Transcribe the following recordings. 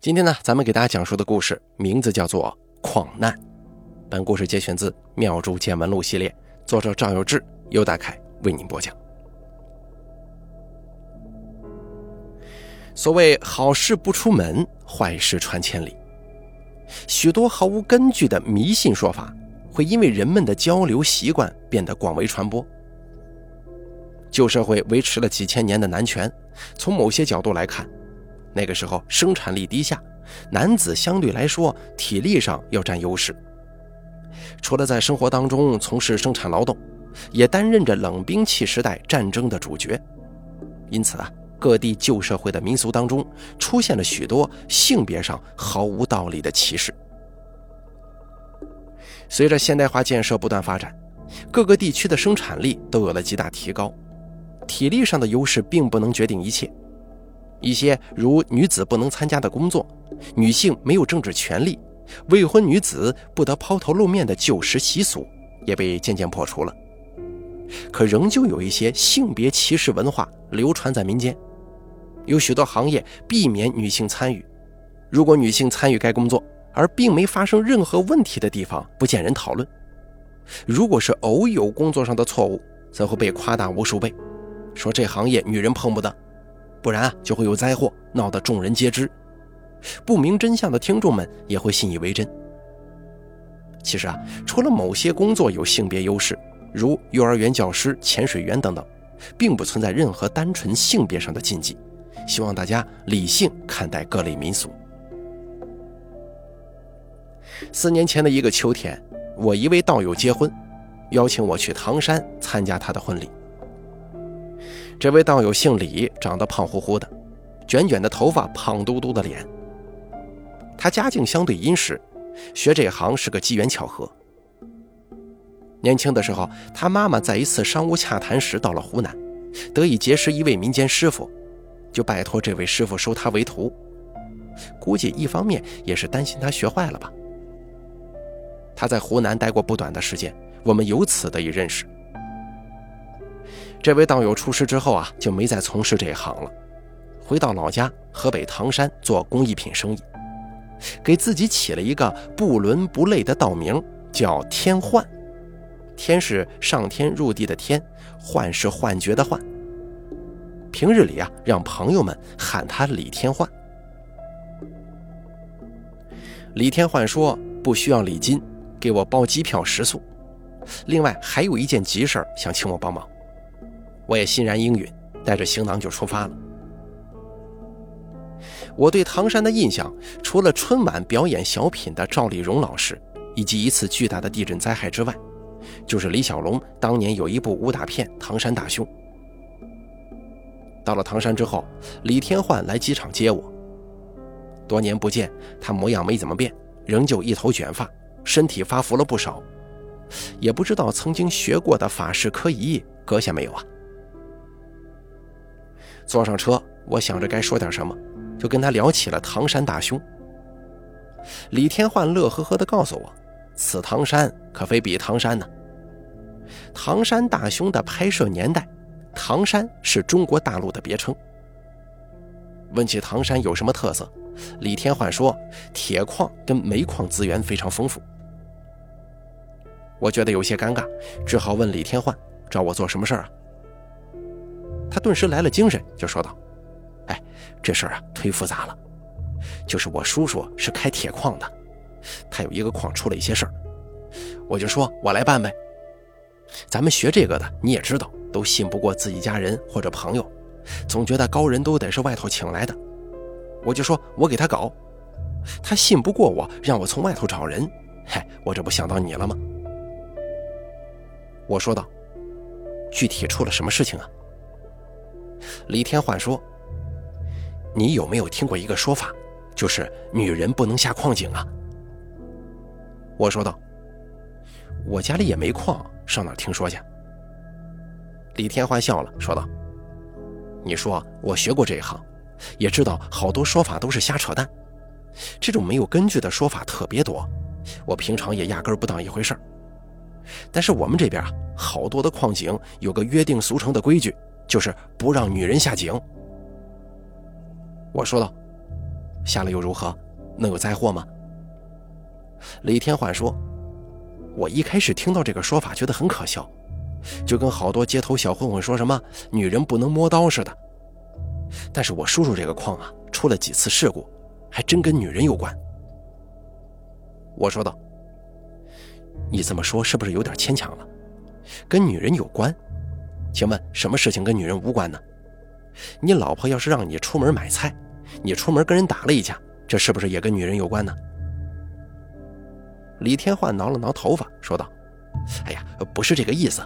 今天呢，咱们给大家讲述的故事名字叫做《矿难》。本故事节选自《妙珠见闻录》系列，作者赵有志、尤大凯为您播讲。所谓好事不出门，坏事传千里。许多毫无根据的迷信说法，会因为人们的交流习惯变得广为传播。旧社会维持了几千年的男权，从某些角度来看。那个时候生产力低下，男子相对来说体力上要占优势。除了在生活当中从事生产劳动，也担任着冷兵器时代战争的主角。因此啊，各地旧社会的民俗当中出现了许多性别上毫无道理的歧视。随着现代化建设不断发展，各个地区的生产力都有了极大提高，体力上的优势并不能决定一切。一些如女子不能参加的工作，女性没有政治权利，未婚女子不得抛头露面的旧时习俗，也被渐渐破除了。可仍旧有一些性别歧视文化流传在民间，有许多行业避免女性参与。如果女性参与该工作，而并没发生任何问题的地方，不见人讨论；如果是偶有工作上的错误，则会被夸大无数倍，说这行业女人碰不得。不然啊，就会有灾祸，闹得众人皆知。不明真相的听众们也会信以为真。其实啊，除了某些工作有性别优势，如幼儿园教师、潜水员等等，并不存在任何单纯性别上的禁忌。希望大家理性看待各类民俗。四年前的一个秋天，我一位道友结婚，邀请我去唐山参加他的婚礼。这位道友姓李，长得胖乎乎的，卷卷的头发，胖嘟嘟的脸。他家境相对殷实，学这行是个机缘巧合。年轻的时候，他妈妈在一次商务洽谈时到了湖南，得以结识一位民间师傅，就拜托这位师傅收他为徒。估计一方面也是担心他学坏了吧。他在湖南待过不短的时间，我们由此得以认识。这位道友出师之后啊，就没再从事这一行了，回到老家河北唐山做工艺品生意，给自己起了一个不伦不类的道名，叫天幻。天是上天入地的天，幻是幻觉的幻。平日里啊，让朋友们喊他李天幻。李天幻说不需要礼金，给我包机票食宿，另外还有一件急事想请我帮忙。我也欣然应允，带着行囊就出发了。我对唐山的印象，除了春晚表演小品的赵丽蓉老师，以及一次巨大的地震灾害之外，就是李小龙当年有一部武打片《唐山大兄》。到了唐山之后，李天焕来机场接我。多年不见，他模样没怎么变，仍旧一头卷发，身体发福了不少，也不知道曾经学过的法式科仪搁下没有啊？坐上车，我想着该说点什么，就跟他聊起了唐山大兄。李天焕乐呵呵地告诉我：“此唐山可非彼唐山呢。唐山大兄的拍摄年代，唐山是中国大陆的别称。”问起唐山有什么特色，李天焕说：“铁矿跟煤矿资源非常丰富。”我觉得有些尴尬，只好问李天焕：“找我做什么事儿啊？”他顿时来了精神，就说道：“哎，这事儿啊忒复杂了。就是我叔叔是开铁矿的，他有一个矿出了一些事儿，我就说我来办呗。咱们学这个的你也知道，都信不过自己家人或者朋友，总觉得高人都得是外头请来的。我就说我给他搞，他信不过我，让我从外头找人。嗨，我这不想到你了吗？”我说道：“具体出了什么事情啊？”李天焕说：“你有没有听过一个说法，就是女人不能下矿井啊？”我说道：“我家里也没矿，上哪听说去？”李天焕笑了，说道：“你说我学过这一行，也知道好多说法都是瞎扯淡，这种没有根据的说法特别多，我平常也压根不当一回事。但是我们这边啊，好多的矿井有个约定俗成的规矩。”就是不让女人下井。我说道：“下了又如何？能有灾祸吗？李天焕说：“我一开始听到这个说法，觉得很可笑，就跟好多街头小混混说什么女人不能摸刀似的。但是我叔叔这个矿啊，出了几次事故，还真跟女人有关。”我说道：“你这么说是不是有点牵强了？跟女人有关？请问什么事情跟女人无关呢？你老婆要是让你出门买菜，你出门跟人打了一架，这是不是也跟女人有关呢？”李天焕挠了挠头发，说道：“哎呀，不是这个意思，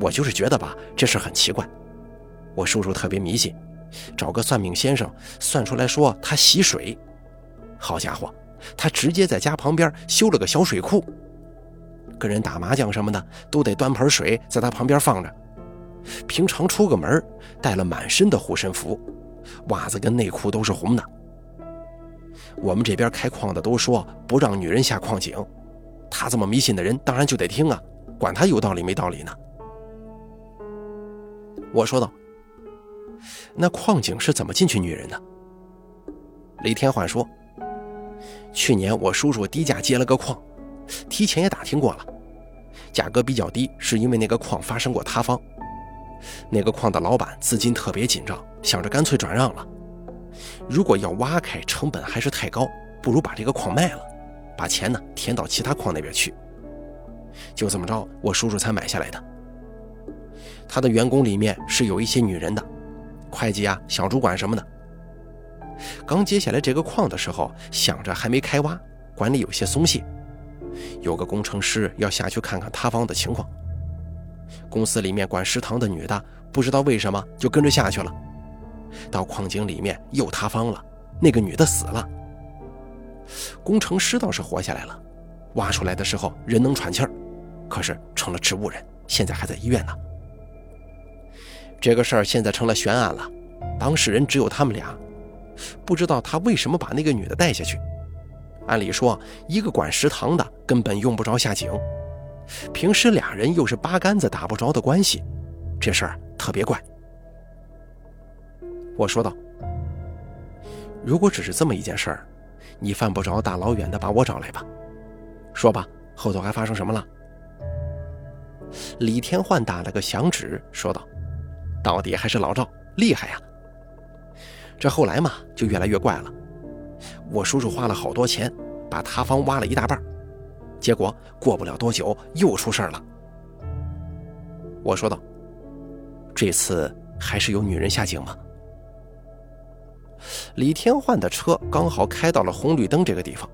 我就是觉得吧，这事很奇怪。我叔叔特别迷信，找个算命先生算出来说他喜水。好家伙，他直接在家旁边修了个小水库，跟人打麻将什么的都得端盆水在他旁边放着。平常出个门带了满身的护身符，袜子跟内裤都是红的。”我们这边开矿的都说不让女人下矿井，他这么迷信的人当然就得听啊，管他有道理没道理呢。我说道：“那矿井是怎么进去女人的？”李天焕说：“去年我叔叔低价接了个矿，提前也打听过了，价格比较低，是因为那个矿发生过塌方，那个矿的老板资金特别紧张，想着干脆转让了。”如果要挖开，成本还是太高，不如把这个矿卖了，把钱呢填到其他矿那边去。就这么着，我叔叔才买下来的。他的员工里面是有一些女人的，会计啊、小主管什么的。刚接下来这个矿的时候，想着还没开挖，管理有些松懈，有个工程师要下去看看塌方的情况。公司里面管食堂的女的，不知道为什么就跟着下去了。到矿井里面又塌方了，那个女的死了。工程师倒是活下来了，挖出来的时候人能喘气儿，可是成了植物人，现在还在医院呢。这个事儿现在成了悬案了，当事人只有他们俩，不知道他为什么把那个女的带下去。按理说，一个管食堂的根本用不着下井，平时俩人又是八竿子打不着的关系，这事儿特别怪。我说道：“如果只是这么一件事儿，你犯不着大老远的把我找来吧？说吧，后头还发生什么了？”李天焕打了个响指，说道：“到底还是老赵厉害呀！这后来嘛，就越来越怪了。我叔叔花了好多钱，把塌方挖了一大半，结果过不了多久又出事了。”我说道：“这次还是有女人下井吗？”李天焕的车刚好开到了红绿灯这个地方，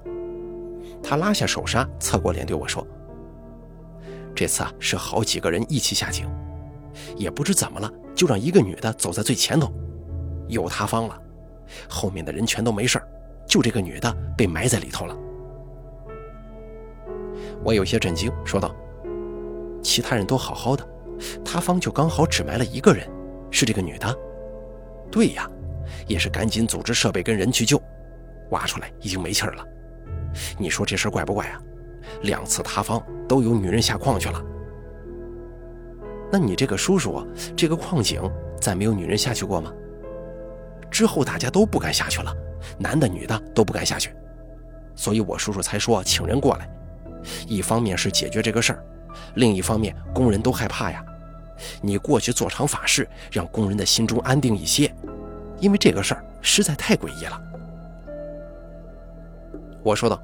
他拉下手刹，侧过脸对我说：“这次啊，是好几个人一起下井，也不知怎么了，就让一个女的走在最前头，又塌方了，后面的人全都没事就这个女的被埋在里头了。”我有些震惊，说道：“其他人都好好的，塌方就刚好只埋了一个人，是这个女的？对呀。”也是赶紧组织设备跟人去救，挖出来已经没气儿了。你说这事怪不怪啊？两次塌方都有女人下矿去了。那你这个叔叔，这个矿井再没有女人下去过吗？之后大家都不敢下去了，男的女的都不敢下去，所以我叔叔才说请人过来。一方面是解决这个事儿，另一方面工人都害怕呀。你过去做场法事，让工人的心中安定一些。因为这个事儿实在太诡异了，我说道：“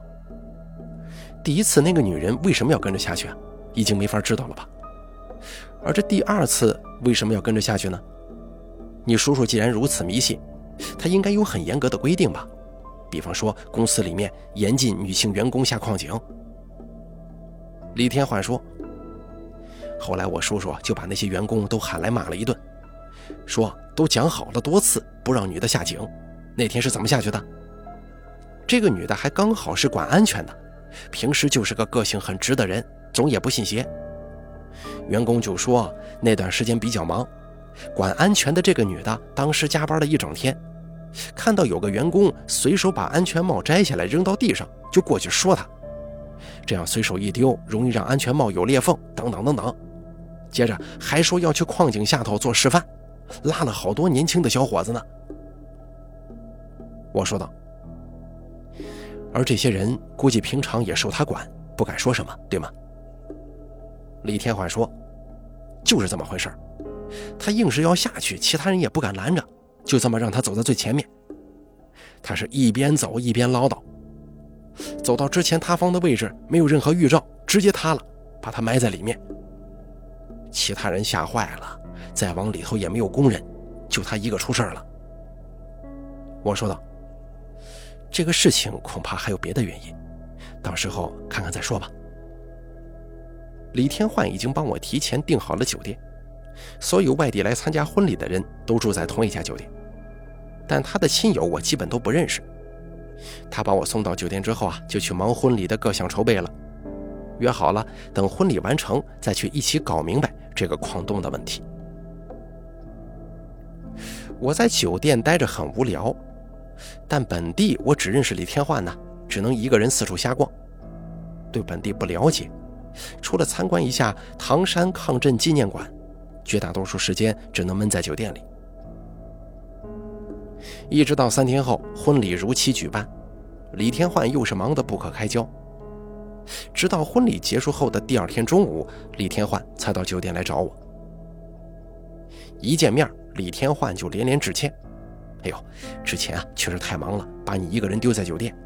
第一次那个女人为什么要跟着下去？已经没法知道了吧？而这第二次为什么要跟着下去呢？你叔叔既然如此迷信，他应该有很严格的规定吧？比方说公司里面严禁女性员工下矿井。”李天焕说：“后来我叔叔就把那些员工都喊来骂了一顿。”说都讲好了多次不让女的下井，那天是怎么下去的？这个女的还刚好是管安全的，平时就是个个性很直的人，总也不信邪。员工就说那段时间比较忙，管安全的这个女的当时加班了一整天，看到有个员工随手把安全帽摘下来扔到地上，就过去说他，这样随手一丢容易让安全帽有裂缝，等等等等。接着还说要去矿井下头做示范。拉了好多年轻的小伙子呢。我说道：“而这些人估计平常也受他管，不敢说什么，对吗？李天焕说：“就是这么回事他硬是要下去，其他人也不敢拦着，就这么让他走在最前面。他是一边走一边唠叨，走到之前塌方的位置，没有任何预兆，直接塌了，把他埋在里面。其他人吓坏了，再往里头也没有工人，就他一个出事了。”我说道：“这个事情恐怕还有别的原因，到时候看看再说吧。”李天焕已经帮我提前订好了酒店，所有外地来参加婚礼的人都住在同一家酒店，但他的亲友我基本都不认识。他把我送到酒店之后啊，就去忙婚礼的各项筹备了，约好了等婚礼完成再去一起搞明白这个矿洞的问题。我在酒店待着很无聊，但本地我只认识李天焕呢，只能一个人四处瞎逛，对本地不了解。除了参观一下唐山抗震纪念馆，绝大多数时间只能闷在酒店里。一直到三天后，婚礼如期举办，李天焕又是忙得不可开交。直到婚礼结束后的第二天中午，李天焕才到酒店来找我。一见面，李天焕就连连致歉：“哎呦，之前啊确实太忙了，把你一个人丢在酒店。”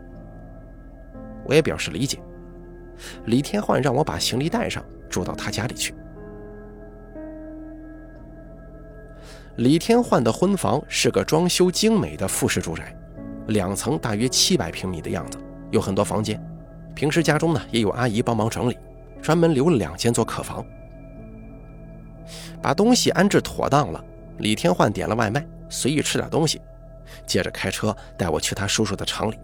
我也表示理解。李天焕让我把行李带上，住到他家里去。李天焕的婚房是个装修精美的复式住宅，两层，大约七百平米的样子，有很多房间。平时家中呢也有阿姨帮忙整理，专门留了两间做客房。把东西安置妥当了，李天焕点了外卖，随意吃点东西，接着开车带我去他叔叔的厂里。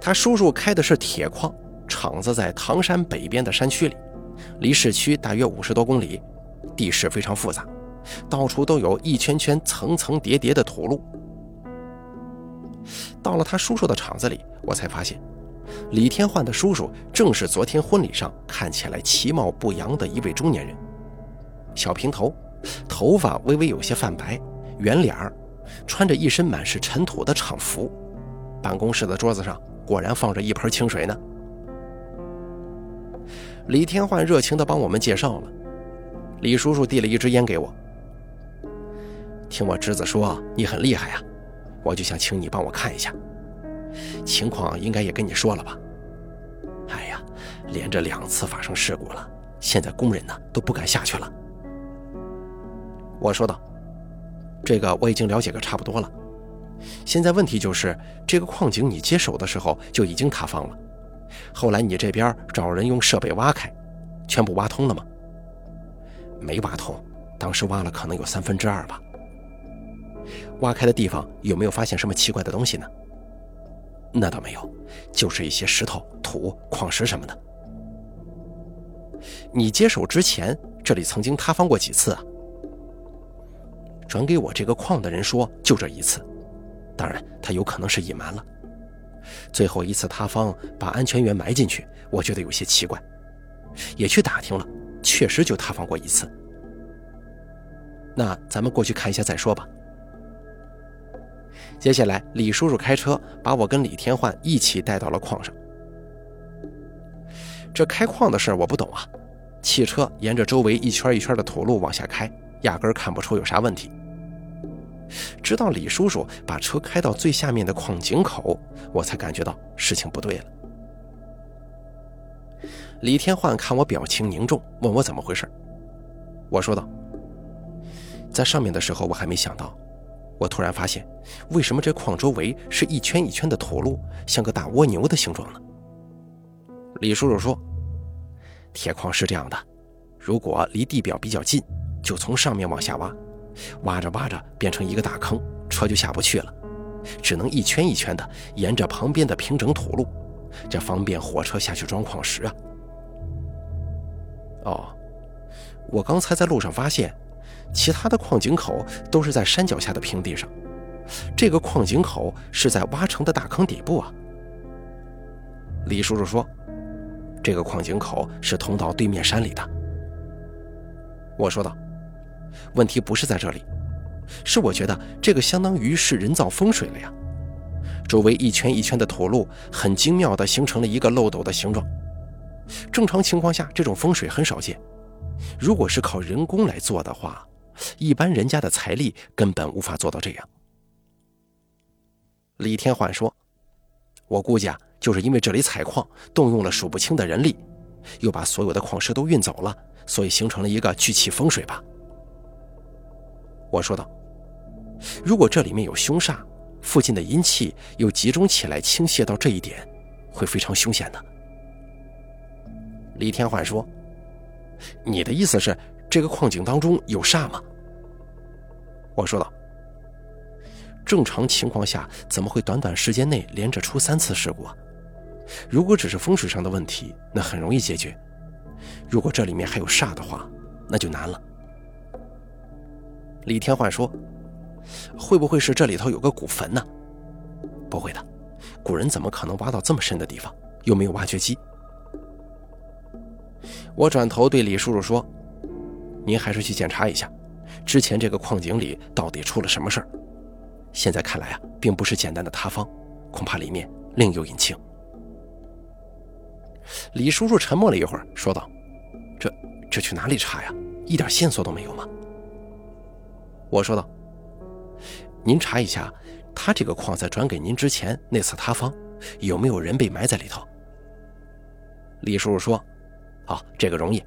他叔叔开的是铁矿，厂子在唐山北边的山区里，离市区大约五十多公里，地势非常复杂，到处都有一圈圈层层叠叠的土路。到了他叔叔的厂子里，我才发现，李天焕的叔叔正是昨天婚礼上看起来其貌不扬的一位中年人，小平头，头发微微有些泛白，圆脸儿，穿着一身满是尘土的厂服，办公室的桌子上。果然放着一盆清水呢。李天焕热情地帮我们介绍了，李叔叔递了一支烟给我。听我侄子说你很厉害啊，我就想请你帮我看一下。情况应该也跟你说了吧？哎呀，连着两次发生事故了，现在工人呢都不敢下去了。我说道：“这个我已经了解个差不多了。”现在问题就是，这个矿井你接手的时候就已经塌方了，后来你这边找人用设备挖开，全部挖通了吗？没挖通，当时挖了可能有三分之二吧。挖开的地方有没有发现什么奇怪的东西呢？那倒没有，就是一些石头、土、矿石什么的。你接手之前，这里曾经塌方过几次啊？转给我这个矿的人说，就这一次。当然，他有可能是隐瞒了。最后一次塌方把安全员埋进去，我觉得有些奇怪，也去打听了，确实就塌方过一次。那咱们过去看一下再说吧。接下来，李叔叔开车把我跟李天焕一起带到了矿上。这开矿的事我不懂啊，汽车沿着周围一圈一圈的土路往下开，压根看不出有啥问题。直到李叔叔把车开到最下面的矿井口，我才感觉到事情不对了。李天焕看我表情凝重，问我怎么回事。我说道：“在上面的时候，我还没想到，我突然发现，为什么这矿周围是一圈一圈的土路，像个大蜗牛的形状呢？”李叔叔说：“铁矿是这样的，如果离地表比较近，就从上面往下挖。”挖着挖着变成一个大坑，车就下不去了，只能一圈一圈的沿着旁边的平整土路，这方便火车下去装矿石啊。哦，我刚才在路上发现，其他的矿井口都是在山脚下的平地上，这个矿井口是在挖成的大坑底部啊。李叔叔说，这个矿井口是通到对面山里的。我说道。问题不是在这里，是我觉得这个相当于是人造风水了呀。周围一圈一圈的土路很精妙地形成了一个漏斗的形状。正常情况下，这种风水很少见。如果是靠人工来做的话，一般人家的财力根本无法做到这样。李天焕说：“我估计啊，就是因为这里采矿动用了数不清的人力，又把所有的矿石都运走了，所以形成了一个聚气风水吧。”我说道：“如果这里面有凶煞，附近的阴气又集中起来倾泻到这一点，会非常凶险的。”李天焕说：“你的意思是这个矿井当中有煞吗？”我说道：“正常情况下怎么会短短时间内连着出三次事故啊？如果只是风水上的问题，那很容易解决；如果这里面还有煞的话，那就难了。”李天焕说：“会不会是这里头有个古坟呢？”“不会的，古人怎么可能挖到这么深的地方？又没有挖掘机。”我转头对李叔叔说：“您还是去检查一下，之前这个矿井里到底出了什么事儿？现在看来啊，并不是简单的塌方，恐怕里面另有隐情。”李叔叔沉默了一会儿，说道：“这这去哪里查呀？一点线索都没有吗？”我说道：“您查一下，他这个矿在转给您之前那次塌方，有没有人被埋在里头？”李叔叔说：“好，这个容易，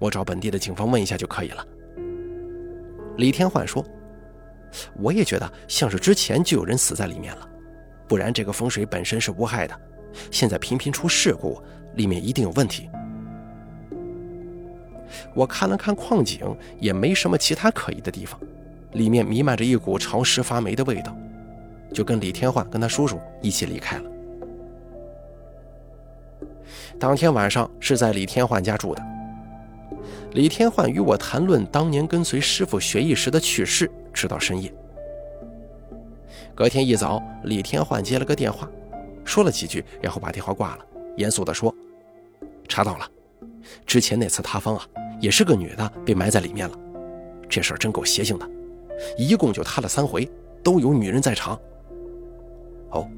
我找本地的警方问一下就可以了。”李天焕说：“我也觉得像是之前就有人死在里面了，不然这个风水本身是无害的，现在频频出事故，里面一定有问题。”我看了看矿井，也没什么其他可疑的地方。里面弥漫着一股潮湿发霉的味道，就跟李天焕跟他叔叔一起离开了。当天晚上是在李天焕家住的。李天焕与我谈论当年跟随师傅学艺时的趣事，直到深夜。隔天一早，李天焕接了个电话，说了几句，然后把电话挂了，严肃地说：“查到了，之前那次塌方啊，也是个女的被埋在里面了，这事儿真够邪性的。”一共就塌了三回，都有女人在场。哦，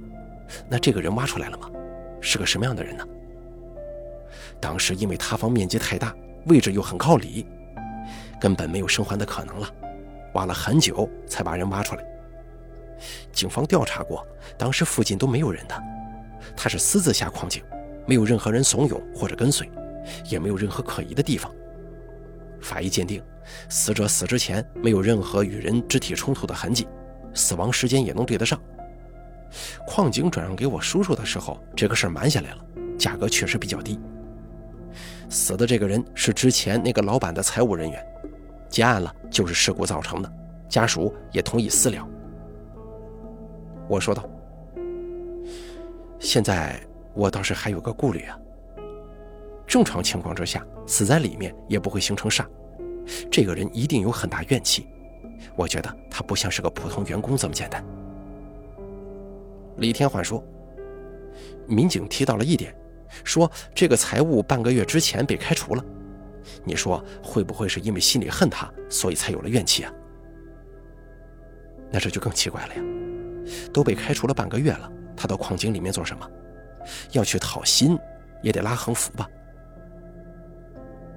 那这个人挖出来了吗？是个什么样的人呢？当时因为塌方面积太大，位置又很靠里，根本没有生还的可能了。挖了很久才把人挖出来。警方调查过，当时附近都没有人的，他是私自下矿井，没有任何人怂恿或者跟随，也没有任何可疑的地方。法医鉴定，死者死之前没有任何与人肢体冲突的痕迹，死亡时间也能对得上。矿井转让给我叔叔的时候，这个事儿瞒下来了，价格确实比较低。死的这个人是之前那个老板的财务人员，结案了就是事故造成的，家属也同意私了。我说道：“现在我倒是还有个顾虑啊。”正常情况之下，死在里面也不会形成煞，这个人一定有很大怨气。我觉得他不像是个普通员工这么简单。李天焕说：“民警提到了一点，说这个财务半个月之前被开除了，你说会不会是因为心里恨他，所以才有了怨气啊？那这就更奇怪了呀！都被开除了半个月了，他到矿井里面做什么？要去讨薪，也得拉横幅吧？”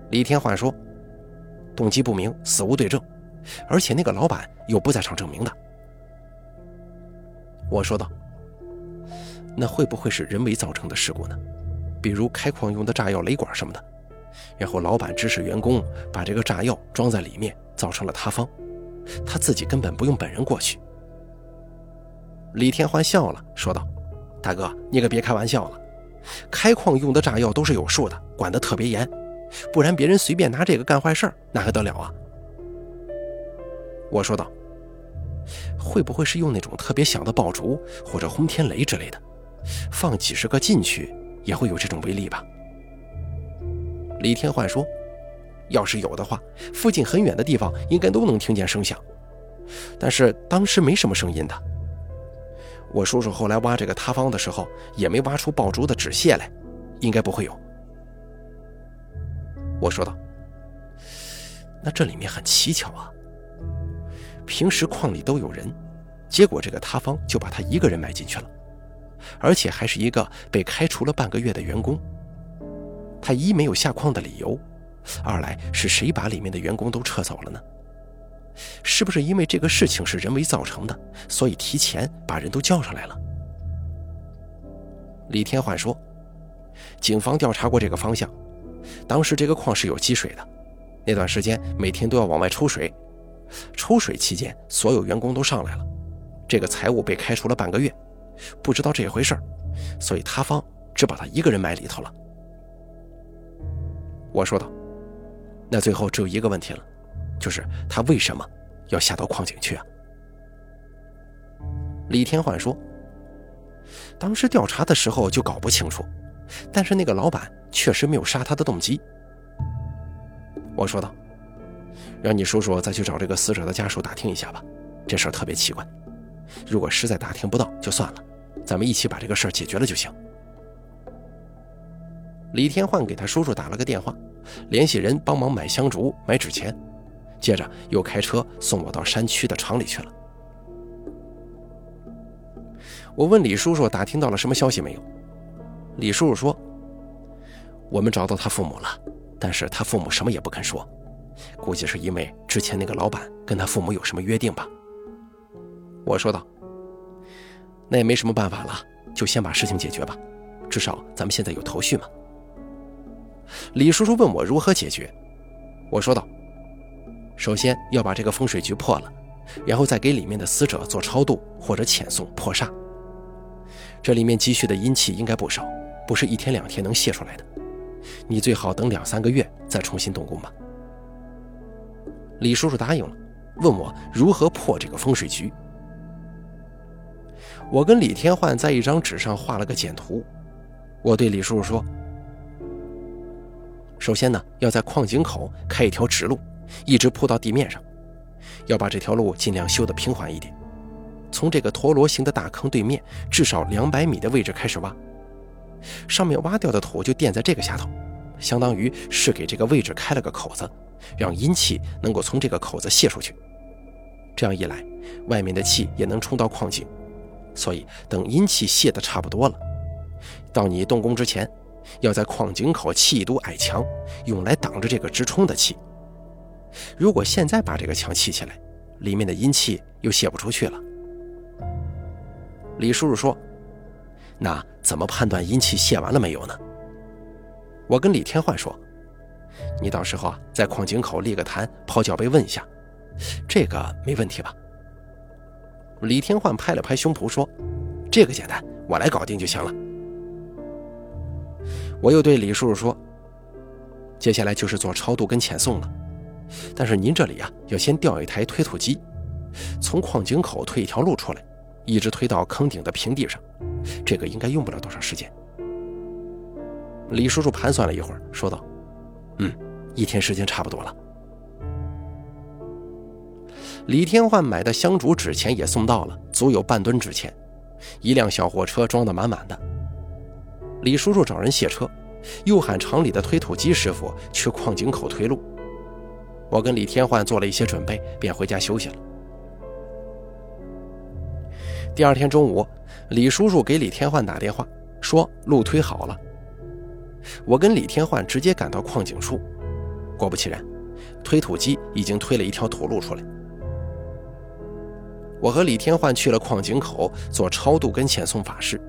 李天焕说：“动机不明，死无对证，而且那个老板又不在场证明的。”我说道：“那会不会是人为造成的事故呢？比如开矿用的炸药、雷管什么的，然后老板指使员工把这个炸药装在里面，造成了塌方，他自己根本不用本人过去。”李天欢笑了，说道：“大哥，你可别开玩笑了，开矿用的炸药都是有数的，管得特别严。”不然别人随便拿这个干坏事那还得了啊？我说道：“会不会是用那种特别响的爆竹或者轰天雷之类的，放几十个进去也会有这种威力吧？”李天焕说：“要是有的话，附近很远的地方应该都能听见声响，但是当时没什么声音的。我叔叔后来挖这个塌方的时候，也没挖出爆竹的纸屑来，应该不会有。”我说道：“那这里面很蹊跷啊。平时矿里都有人，结果这个塌方就把他一个人埋进去了，而且还是一个被开除了半个月的员工。他一没有下矿的理由，二来是谁把里面的员工都撤走了呢？是不是因为这个事情是人为造成的，所以提前把人都叫上来了？李天焕说：“警方调查过这个方向，当时这个矿是有积水的，那段时间每天都要往外抽水，抽水期间所有员工都上来了，这个财务被开除了半个月，不知道这回事所以他方只把他一个人埋里头了。”我说道：“那最后只有一个问题了。”就是他为什么要下到矿井去啊？李天焕说：“当时调查的时候就搞不清楚，但是那个老板确实没有杀他的动机。”我说道：“让你叔叔再去找这个死者的家属打听一下吧，这事儿特别奇怪。如果实在打听不到就算了，咱们一起把这个事儿解决了就行。”李天焕给他叔叔打了个电话，联系人帮忙买香烛、买纸钱。接着又开车送我到山区的厂里去了。我问李叔叔打听到了什么消息没有？李叔叔说：“我们找到他父母了，但是他父母什么也不肯说，估计是因为之前那个老板跟他父母有什么约定吧。”我说道：“那也没什么办法了，就先把事情解决吧，至少咱们现在有头绪嘛。”李叔叔问我如何解决，我说道。首先要把这个风水局破了，然后再给里面的死者做超度或者遣送破煞。这里面积蓄的阴气应该不少，不是一天两天能泄出来的。你最好等两三个月再重新动工吧。李叔叔答应了，问我如何破这个风水局。我跟李天焕在一张纸上画了个简图。我对李叔叔说：“首先呢，要在矿井口开一条直路。”一直铺到地面上，要把这条路尽量修得平缓一点。从这个陀螺形的大坑对面至少两百米的位置开始挖，上面挖掉的土就垫在这个下头，相当于是给这个位置开了个口子，让阴气能够从这个口子泄出去。这样一来，外面的气也能冲到矿井。所以等阴气泄得差不多了，到你动工之前，要在矿井口砌一堵矮墙，用来挡着这个直冲的气。如果现在把这个墙砌起来，里面的阴气又泄不出去了。李叔叔说：“那怎么判断阴气泄完了没有呢？”我跟李天焕说：“你到时候啊，在矿井口立个坛，抛脚杯问一下，这个没问题吧？”李天焕拍了拍胸脯说：“这个简单，我来搞定就行了。”我又对李叔叔说：“接下来就是做超度跟遣送了。”但是您这里啊，要先调一台推土机，从矿井口推一条路出来，一直推到坑顶的平地上，这个应该用不了多长时间。李叔叔盘算了一会儿，说道：“嗯，一天时间差不多了。”李天焕买的香烛纸钱也送到了，足有半吨纸钱，一辆小货车装得满满的。李叔叔找人卸车，又喊厂里的推土机师傅去矿井口推路。我跟李天焕做了一些准备，便回家休息了。第二天中午，李叔叔给李天焕打电话，说路推好了。我跟李天焕直接赶到矿井处，果不其然，推土机已经推了一条土路出来。我和李天焕去了矿井口做超度跟遣送法事，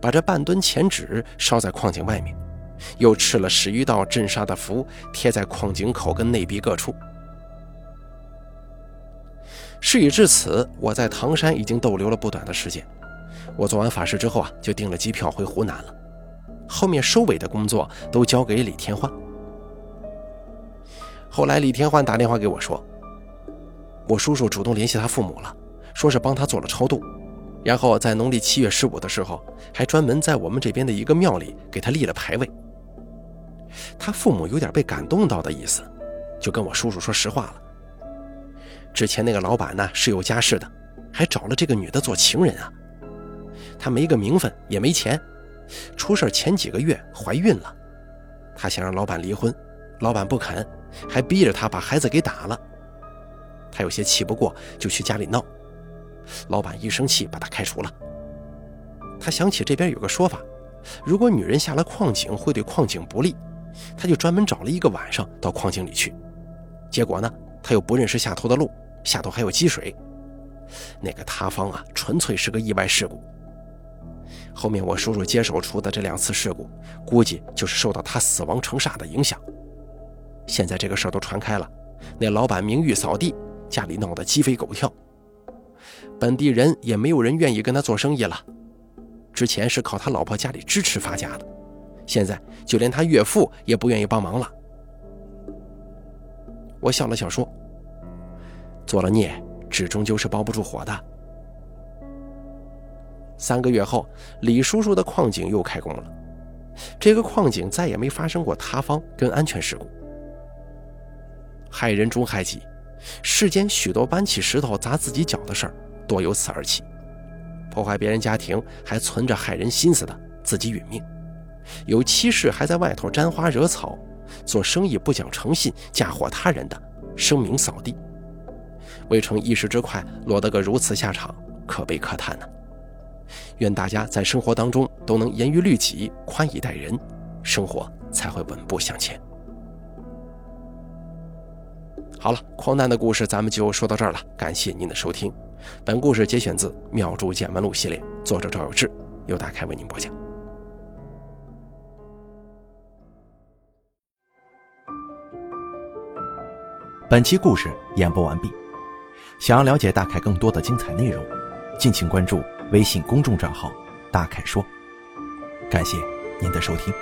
把这半吨钱纸烧在矿井外面。又吃了十余道镇煞的符，贴在矿井口跟内壁各处。事已至此，我在唐山已经逗留了不短的时间。我做完法事之后啊，就订了机票回湖南了。后面收尾的工作都交给李天焕。后来李天焕打电话给我说，我叔叔主动联系他父母了，说是帮他做了超度。然后在农历七月十五的时候，还专门在我们这边的一个庙里给他立了牌位。他父母有点被感动到的意思，就跟我叔叔说实话了。之前那个老板呢是有家室的，还找了这个女的做情人啊。他没个名分，也没钱，出事前几个月怀孕了，他想让老板离婚，老板不肯，还逼着他把孩子给打了。他有些气不过，就去家里闹。老板一生气，把他开除了。他想起这边有个说法，如果女人下了矿井会对矿井不利，他就专门找了一个晚上到矿井里去。结果呢，他又不认识下头的路，下头还有积水，那个塌方啊，纯粹是个意外事故。后面我叔叔接手出的这两次事故，估计就是受到他死亡成煞的影响。现在这个事儿都传开了，那老板名誉扫地，家里闹得鸡飞狗跳，本地人也没有人愿意跟他做生意了。之前是靠他老婆家里支持发家的，现在就连他岳父也不愿意帮忙了。我笑了笑说：“做了孽，纸终究是包不住火的。”三个月后，李叔叔的矿井又开工了，这个矿井再也没发生过塌方跟安全事故。害人终害己，世间许多搬起石头砸自己脚的事儿，多由此而起。破坏别人家庭还存着害人心思的，自己殒命；有妻室还在外头沾花惹草，做生意不讲诚信，嫁祸他人的，声名扫地。未成一时之快，落得个如此下场，可悲可叹呢。愿大家在生活当中都能严于律己，宽以待人，生活才会稳步向前。好了，矿难的故事咱们就说到这儿了。感谢您的收听，本故事节选自《妙珠见闻录》系列，作者赵有志，由大开为您播讲。本期故事演播完毕，想要了解大凯更多的精彩内容，敬请关注微信公众账号“大凯说”。感谢您的收听。